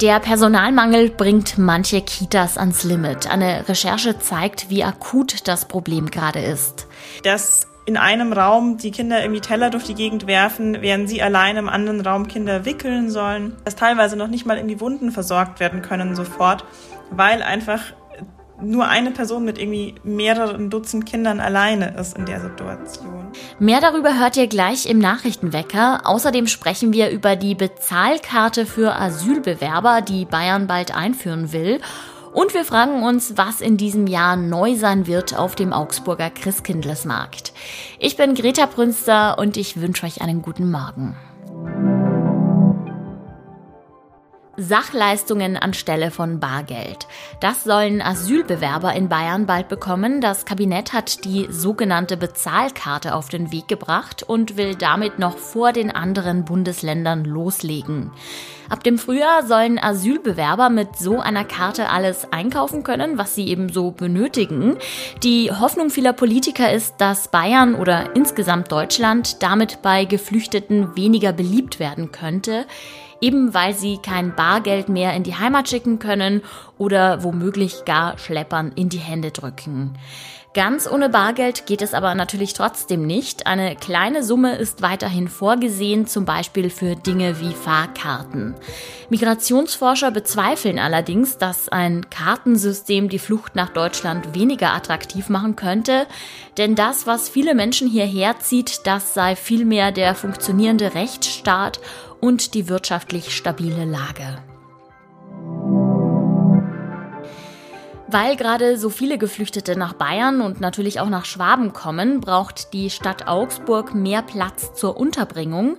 Der Personalmangel bringt manche Kitas ans Limit. Eine Recherche zeigt, wie akut das Problem gerade ist. Dass in einem Raum die Kinder irgendwie Teller durch die Gegend werfen, während sie allein im anderen Raum Kinder wickeln sollen. Dass teilweise noch nicht mal in die Wunden versorgt werden können sofort, weil einfach nur eine Person mit irgendwie mehreren Dutzend Kindern alleine ist in der Situation. Mehr darüber hört ihr gleich im Nachrichtenwecker. Außerdem sprechen wir über die Bezahlkarte für Asylbewerber, die Bayern bald einführen will. Und wir fragen uns, was in diesem Jahr neu sein wird auf dem Augsburger Christkindlesmarkt. Ich bin Greta Brünster und ich wünsche euch einen guten Morgen. Sachleistungen anstelle von Bargeld. Das sollen Asylbewerber in Bayern bald bekommen. Das Kabinett hat die sogenannte Bezahlkarte auf den Weg gebracht und will damit noch vor den anderen Bundesländern loslegen. Ab dem Frühjahr sollen Asylbewerber mit so einer Karte alles einkaufen können, was sie eben so benötigen. Die Hoffnung vieler Politiker ist, dass Bayern oder insgesamt Deutschland damit bei Geflüchteten weniger beliebt werden könnte eben weil sie kein Bargeld mehr in die Heimat schicken können oder womöglich gar Schleppern in die Hände drücken. Ganz ohne Bargeld geht es aber natürlich trotzdem nicht. Eine kleine Summe ist weiterhin vorgesehen, zum Beispiel für Dinge wie Fahrkarten. Migrationsforscher bezweifeln allerdings, dass ein Kartensystem die Flucht nach Deutschland weniger attraktiv machen könnte, denn das, was viele Menschen hierher zieht, das sei vielmehr der funktionierende Rechtsstaat und die wirtschaftlich stabile Lage. Weil gerade so viele Geflüchtete nach Bayern und natürlich auch nach Schwaben kommen, braucht die Stadt Augsburg mehr Platz zur Unterbringung.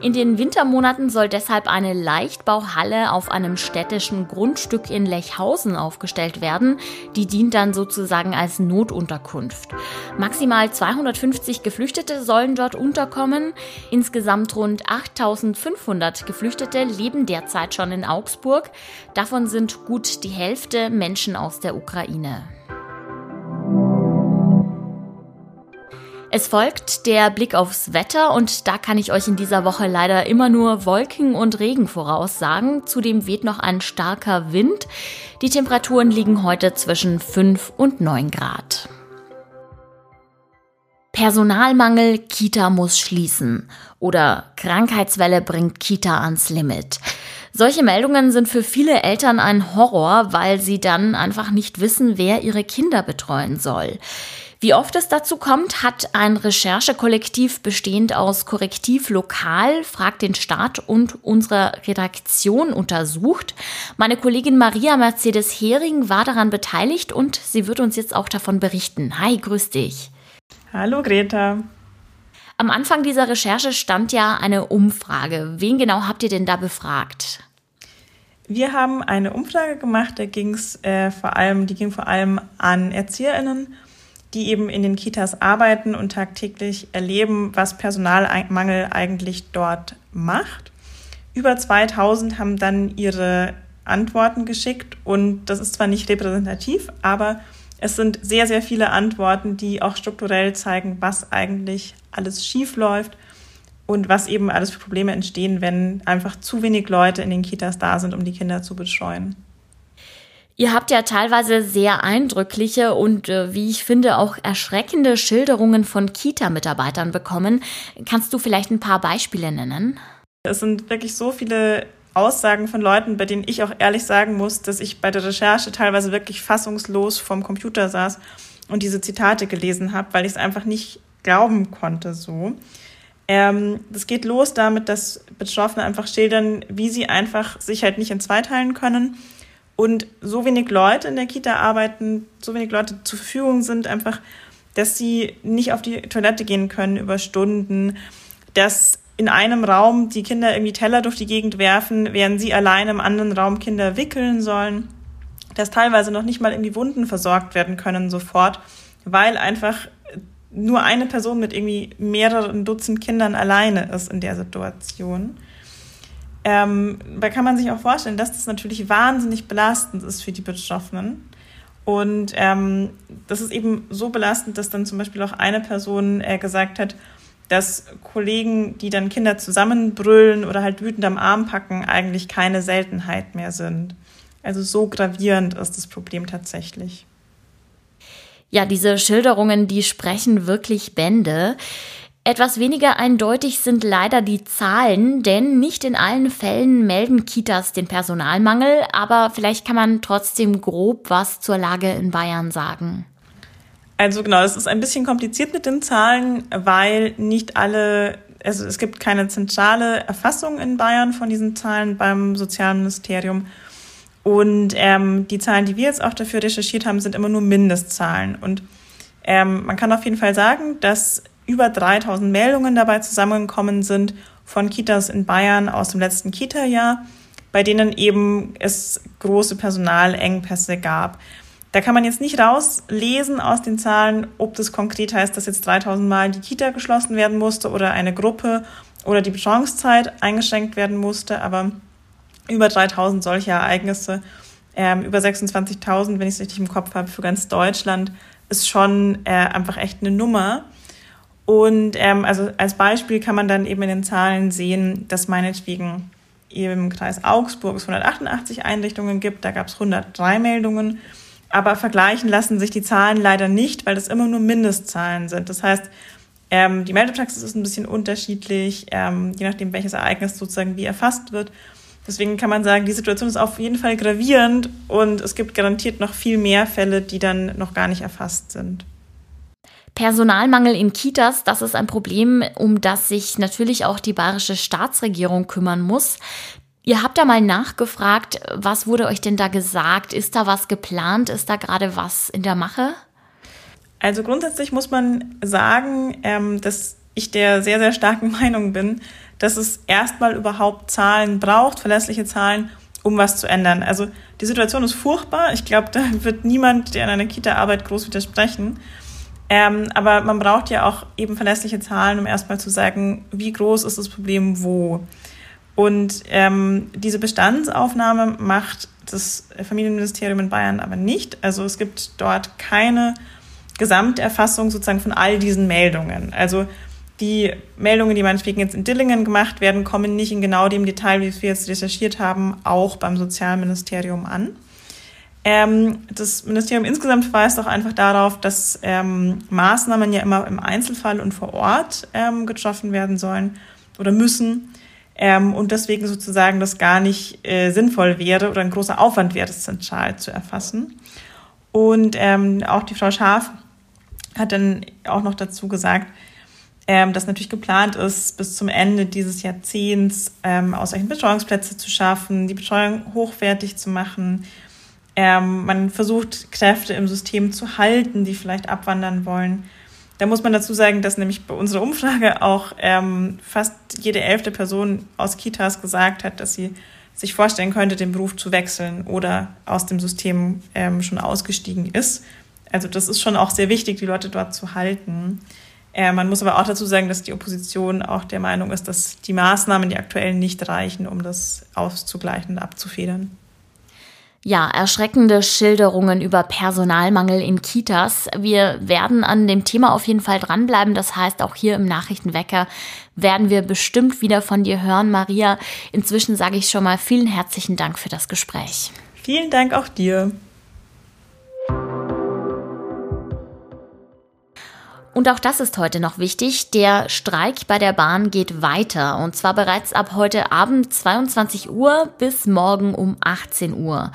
In den Wintermonaten soll deshalb eine Leichtbauhalle auf einem städtischen Grundstück in Lechhausen aufgestellt werden. Die dient dann sozusagen als Notunterkunft. Maximal 250 Geflüchtete sollen dort unterkommen. Insgesamt rund 8500 Geflüchtete leben derzeit schon in Augsburg. Davon sind gut die Hälfte Menschen aus der Ukraine. Es folgt der Blick aufs Wetter und da kann ich euch in dieser Woche leider immer nur Wolken und Regen voraussagen. Zudem weht noch ein starker Wind. Die Temperaturen liegen heute zwischen 5 und 9 Grad. Personalmangel, Kita muss schließen oder Krankheitswelle bringt Kita ans Limit. Solche Meldungen sind für viele Eltern ein Horror, weil sie dann einfach nicht wissen, wer ihre Kinder betreuen soll. Wie oft es dazu kommt, hat ein Recherchekollektiv bestehend aus Korrektiv Lokal, Fragt den Staat und unserer Redaktion untersucht. Meine Kollegin Maria Mercedes Hering war daran beteiligt und sie wird uns jetzt auch davon berichten. Hi, grüß dich. Hallo Greta. Am Anfang dieser Recherche stand ja eine Umfrage. Wen genau habt ihr denn da befragt? Wir haben eine Umfrage gemacht, da ging's, äh, vor allem, die ging vor allem an ErzieherInnen, die eben in den Kitas arbeiten und tagtäglich erleben, was Personalmangel eigentlich dort macht. Über 2000 haben dann ihre Antworten geschickt und das ist zwar nicht repräsentativ, aber es sind sehr, sehr viele Antworten, die auch strukturell zeigen, was eigentlich alles schief läuft und was eben alles für Probleme entstehen, wenn einfach zu wenig Leute in den Kitas da sind, um die Kinder zu betreuen. Ihr habt ja teilweise sehr eindrückliche und, äh, wie ich finde, auch erschreckende Schilderungen von Kita-Mitarbeitern bekommen. Kannst du vielleicht ein paar Beispiele nennen? Es sind wirklich so viele Aussagen von Leuten, bei denen ich auch ehrlich sagen muss, dass ich bei der Recherche teilweise wirklich fassungslos vom Computer saß und diese Zitate gelesen habe, weil ich es einfach nicht glauben konnte so. Ähm, das geht los damit, dass Betroffene einfach schildern, wie sie einfach sich halt nicht in zwei teilen können und so wenig Leute in der Kita arbeiten, so wenig Leute zur Verfügung sind, einfach, dass sie nicht auf die Toilette gehen können über Stunden, dass in einem Raum die Kinder irgendwie Teller durch die Gegend werfen, während sie allein im anderen Raum Kinder wickeln sollen, dass teilweise noch nicht mal irgendwie Wunden versorgt werden können sofort, weil einfach nur eine Person mit irgendwie mehreren Dutzend Kindern alleine ist in der Situation. Ähm, da kann man sich auch vorstellen, dass das natürlich wahnsinnig belastend ist für die Betroffenen. Und ähm, das ist eben so belastend, dass dann zum Beispiel auch eine Person äh, gesagt hat, dass Kollegen, die dann Kinder zusammenbrüllen oder halt wütend am Arm packen, eigentlich keine Seltenheit mehr sind. Also so gravierend ist das Problem tatsächlich. Ja, diese Schilderungen, die sprechen wirklich Bände. Etwas weniger eindeutig sind leider die Zahlen, denn nicht in allen Fällen melden Kitas den Personalmangel, aber vielleicht kann man trotzdem grob was zur Lage in Bayern sagen. Also genau, es ist ein bisschen kompliziert mit den Zahlen, weil nicht alle, also es gibt keine zentrale Erfassung in Bayern von diesen Zahlen beim Sozialministerium. Und ähm, die Zahlen, die wir jetzt auch dafür recherchiert haben, sind immer nur Mindestzahlen. Und ähm, man kann auf jeden Fall sagen, dass über 3000 Meldungen dabei zusammengekommen sind von Kitas in Bayern aus dem letzten Kita-Jahr, bei denen eben es große Personalengpässe gab. Da kann man jetzt nicht rauslesen aus den Zahlen, ob das konkret heißt, dass jetzt 3000 Mal die Kita geschlossen werden musste oder eine Gruppe oder die Betreuungszeit eingeschränkt werden musste, aber über 3000 solche Ereignisse, ähm, über 26.000, wenn ich es richtig im Kopf habe, für ganz Deutschland, ist schon äh, einfach echt eine Nummer. Und ähm, also als Beispiel kann man dann eben in den Zahlen sehen, dass meinetwegen im Kreis Augsburg es 188 Einrichtungen gibt, da gab es 103 Meldungen. Aber vergleichen lassen sich die Zahlen leider nicht, weil das immer nur Mindestzahlen sind. Das heißt, ähm, die Meldepraxis ist ein bisschen unterschiedlich, ähm, je nachdem, welches Ereignis sozusagen wie erfasst wird. Deswegen kann man sagen, die Situation ist auf jeden Fall gravierend und es gibt garantiert noch viel mehr Fälle, die dann noch gar nicht erfasst sind. Personalmangel in Kitas, das ist ein Problem, um das sich natürlich auch die bayerische Staatsregierung kümmern muss. Ihr habt da mal nachgefragt, was wurde euch denn da gesagt? Ist da was geplant? Ist da gerade was in der Mache? Also grundsätzlich muss man sagen, ähm, dass ich der sehr, sehr starken Meinung bin, dass es erstmal überhaupt Zahlen braucht, verlässliche Zahlen, um was zu ändern. Also die Situation ist furchtbar. Ich glaube, da wird niemand, der in einer Kita arbeitet, groß widersprechen. Ähm, aber man braucht ja auch eben verlässliche Zahlen, um erstmal zu sagen, wie groß ist das Problem wo. Und ähm, diese Bestandsaufnahme macht das Familienministerium in Bayern aber nicht. Also es gibt dort keine Gesamterfassung sozusagen von all diesen Meldungen. Also die Meldungen, die meinetwegen jetzt in Dillingen gemacht werden, kommen nicht in genau dem Detail, wie wir jetzt recherchiert haben, auch beim Sozialministerium an. Ähm, das Ministerium insgesamt verweist auch einfach darauf, dass ähm, Maßnahmen ja immer im Einzelfall und vor Ort ähm, getroffen werden sollen oder müssen. Ähm, und deswegen sozusagen das gar nicht äh, sinnvoll wäre oder ein großer Aufwand wäre, das zentral zu erfassen. Und ähm, auch die Frau Schaaf hat dann auch noch dazu gesagt, ähm, dass natürlich geplant ist, bis zum Ende dieses Jahrzehnts ähm, ausreichend Betreuungsplätze zu schaffen, die Betreuung hochwertig zu machen, ähm, man versucht, Kräfte im System zu halten, die vielleicht abwandern wollen. Da muss man dazu sagen, dass nämlich bei unserer Umfrage auch ähm, fast jede elfte Person aus Kitas gesagt hat, dass sie sich vorstellen könnte, den Beruf zu wechseln oder aus dem System ähm, schon ausgestiegen ist. Also das ist schon auch sehr wichtig, die Leute dort zu halten. Äh, man muss aber auch dazu sagen, dass die Opposition auch der Meinung ist, dass die Maßnahmen, die aktuellen, nicht reichen, um das auszugleichen und abzufedern. Ja, erschreckende Schilderungen über Personalmangel in Kitas. Wir werden an dem Thema auf jeden Fall dranbleiben. Das heißt, auch hier im Nachrichtenwecker werden wir bestimmt wieder von dir hören, Maria. Inzwischen sage ich schon mal vielen herzlichen Dank für das Gespräch. Vielen Dank auch dir. Und auch das ist heute noch wichtig. Der Streik bei der Bahn geht weiter. Und zwar bereits ab heute Abend 22 Uhr bis morgen um 18 Uhr.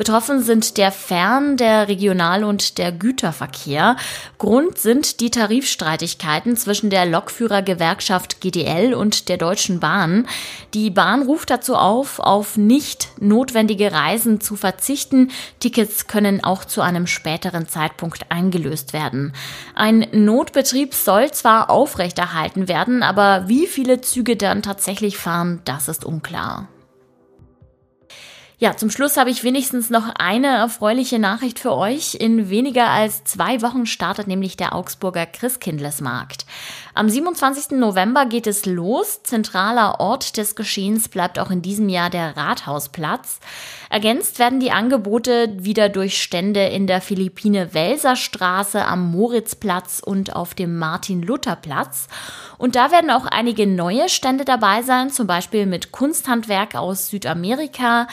Betroffen sind der Fern-, der Regional- und der Güterverkehr. Grund sind die Tarifstreitigkeiten zwischen der Lokführergewerkschaft GDL und der Deutschen Bahn. Die Bahn ruft dazu auf, auf nicht notwendige Reisen zu verzichten. Tickets können auch zu einem späteren Zeitpunkt eingelöst werden. Ein Notbetrieb soll zwar aufrechterhalten werden, aber wie viele Züge dann tatsächlich fahren, das ist unklar. Ja, zum Schluss habe ich wenigstens noch eine erfreuliche Nachricht für euch. In weniger als zwei Wochen startet nämlich der Augsburger Christkindlesmarkt. Am 27. November geht es los. Zentraler Ort des Geschehens bleibt auch in diesem Jahr der Rathausplatz. Ergänzt werden die Angebote wieder durch Stände in der Philippine Welser Straße, am Moritzplatz und auf dem Martin-Luther-Platz. Und da werden auch einige neue Stände dabei sein, zum Beispiel mit Kunsthandwerk aus Südamerika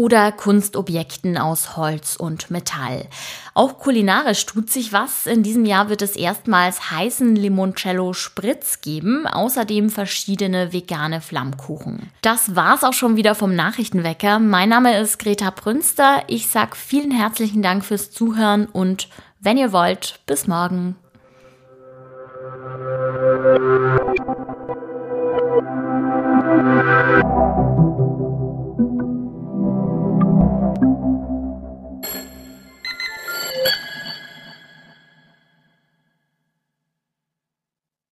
oder Kunstobjekten aus Holz und Metall. Auch kulinarisch tut sich was. In diesem Jahr wird es erstmals heißen Limoncello Spritz geben, außerdem verschiedene vegane Flammkuchen. Das war's auch schon wieder vom Nachrichtenwecker. Mein Name ist Greta Brünster. Ich sag vielen herzlichen Dank fürs Zuhören und wenn ihr wollt, bis morgen.